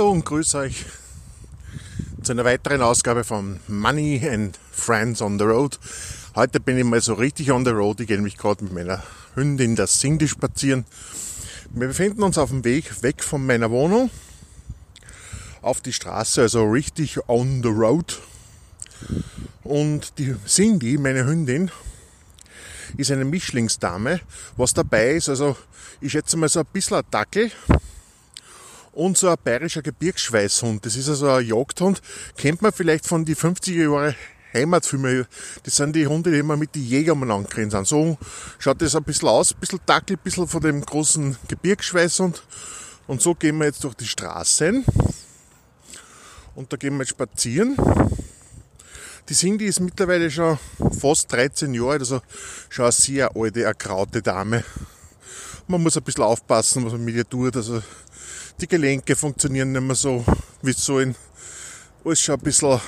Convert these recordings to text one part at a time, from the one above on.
Hallo und grüß euch zu einer weiteren Ausgabe von Money and Friends on the Road. Heute bin ich mal so richtig on the road. Ich gehe nämlich gerade mit meiner Hündin, der Cindy, spazieren. Wir befinden uns auf dem Weg weg von meiner Wohnung auf die Straße, also richtig on the road. Und die Cindy, meine Hündin, ist eine Mischlingsdame. Was dabei ist, also ich schätze mal so ein bisschen ein Dackel und so ein bayerischer Gebirgsschweißhund. Das ist also ein Jagdhund. Kennt man vielleicht von die 50er Jahre Heimatfilme. Das sind die Hunde, die immer mit den Jägern angerannt sind. So schaut das ein bisschen aus, ein bisschen Dackel, ein bisschen von dem großen Gebirgsschweißhund. Und so gehen wir jetzt durch die Straßen. Und da gehen wir jetzt spazieren. Die Cindy ist mittlerweile schon fast 13 Jahre alt, also schon eine sehr alte, erkraute Dame. Man muss ein bisschen aufpassen, was man mit ihr tut. Also die Gelenke funktionieren nicht mehr so, wie es sollen. Alles schon ein bisschen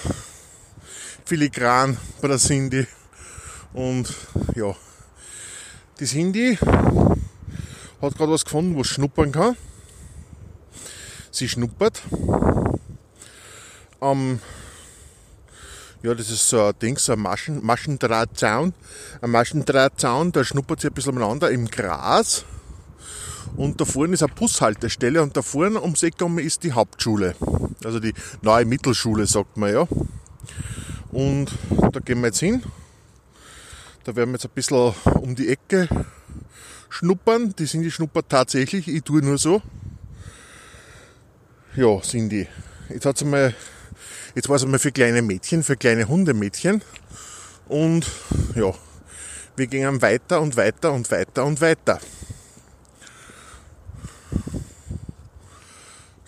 filigran bei der Cindy. Und ja, die Cindy hat gerade was gefunden, wo schnuppern kann. Sie schnuppert. Ähm, ja, das ist so ein Ding, so ein Maschen, Maschendrahtzaun. Ein Maschendrahtzaun, da schnuppert sie ein bisschen umeinander im Gras. Und da vorne ist eine Bushaltestelle und da vorne ums Eck ist die Hauptschule. Also die neue Mittelschule, sagt man ja. Und da gehen wir jetzt hin. Da werden wir jetzt ein bisschen um die Ecke schnuppern. Die sind die schnuppert tatsächlich. Ich tue nur so. Ja, sind die. Jetzt hat sie mal Jetzt war es einmal für kleine Mädchen, für kleine Hundemädchen. Und ja, wir gingen weiter und weiter und weiter und weiter.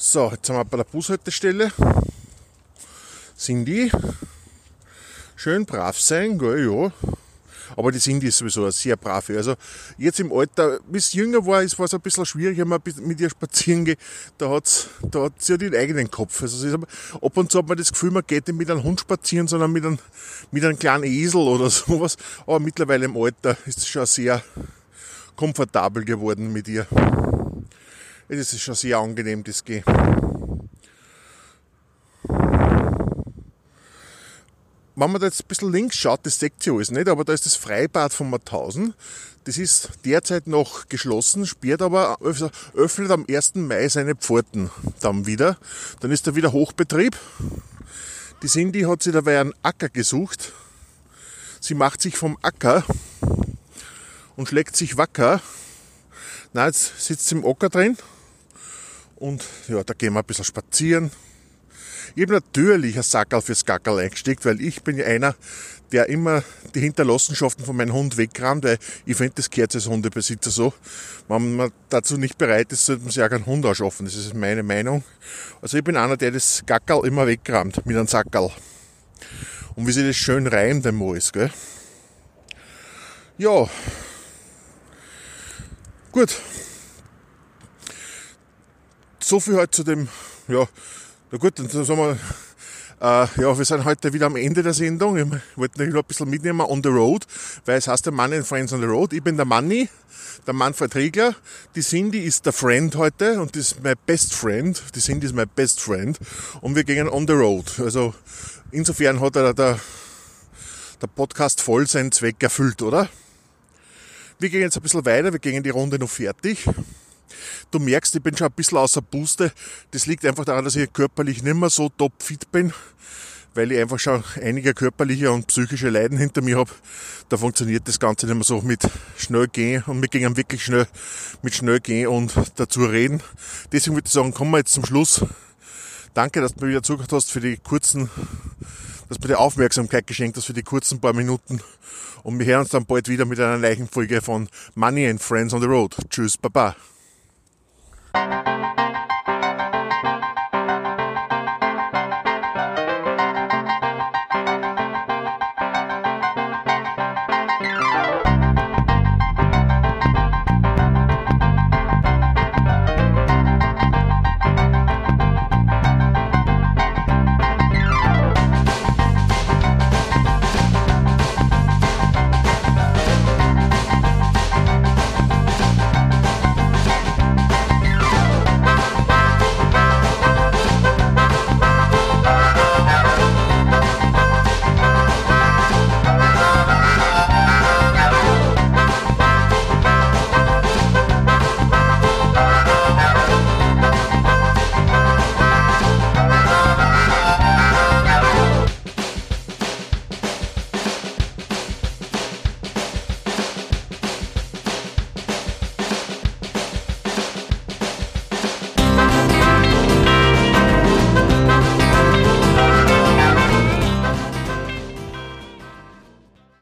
So, jetzt sind wir bei der Bushaltestelle. Sind die schön brav sein, gell, ja. Aber die sind ist sowieso sehr brave. Also jetzt im Alter, es jünger war, ist, war es ein bisschen schwierig, wenn man mit ihr spazieren geht. Da hat's, da hat sie ja den eigenen Kopf. Also ist, ab und zu hat man das Gefühl, man geht nicht mit einem Hund spazieren, sondern mit einem, mit einem kleinen Esel oder sowas. Aber mittlerweile im Alter ist es schon sehr komfortabel geworden mit ihr. Es ist schon sehr angenehm, das geht. wenn man da jetzt ein bisschen links schaut, das deckt sich alles nicht, aber da ist das Freibad von Mauthausen. Das ist derzeit noch geschlossen, sperrt aber, öffnet am 1. Mai seine Pforten dann wieder. Dann ist da wieder Hochbetrieb. Die Cindy hat sich dabei einen Acker gesucht. Sie macht sich vom Acker und schlägt sich wacker. Na, jetzt sitzt sie im Acker drin. Und ja, da gehen wir ein bisschen spazieren, ich habe natürlich ein Sackerl fürs Gackerl eingesteckt, weil ich bin ja einer, der immer die Hinterlassenschaften von meinem Hund wegrammt, weil ich finde, das gehört als Hundebesitzer so. Wenn man dazu nicht bereit ist, sollte man sich auch keinen Hund ausschaffen. Das ist meine Meinung. Also ich bin einer, der das Gackerl immer wegrammt mit einem Sackerl. Und wie sich das schön reimt, dem Mois, gell? Ja. Gut. So viel halt zu dem, ja, na gut, dann sagen wir, äh, ja, wir sind heute wieder am Ende der Sendung. Ich wollte noch ein bisschen mitnehmen, on the road, weil es heißt der Money and Friends on the Road. Ich bin der Manni, der Manfred Riegler. Die Cindy ist der Friend heute und das ist mein Best Friend. Die Cindy ist mein Best Friend. Und wir gehen on the road. Also, insofern hat er der, der Podcast voll seinen Zweck erfüllt, oder? Wir gehen jetzt ein bisschen weiter, wir gehen die Runde noch fertig. Du merkst, ich bin schon ein bisschen außer Puste. Das liegt einfach daran, dass ich körperlich nicht mehr so topfit bin, weil ich einfach schon einige körperliche und psychische Leiden hinter mir habe. Da funktioniert das Ganze nicht mehr so mit schnell gehen und wir gehen wirklich schnell mit schnell gehen und dazu reden. Deswegen würde ich sagen, kommen wir jetzt zum Schluss. Danke, dass du mir wieder zugehört hast für die kurzen, dass du mir die Aufmerksamkeit geschenkt hast für die kurzen paar Minuten. Und wir hören uns dann bald wieder mit einer neuen Folge von Money and Friends on the Road. Tschüss, Baba. Thank you.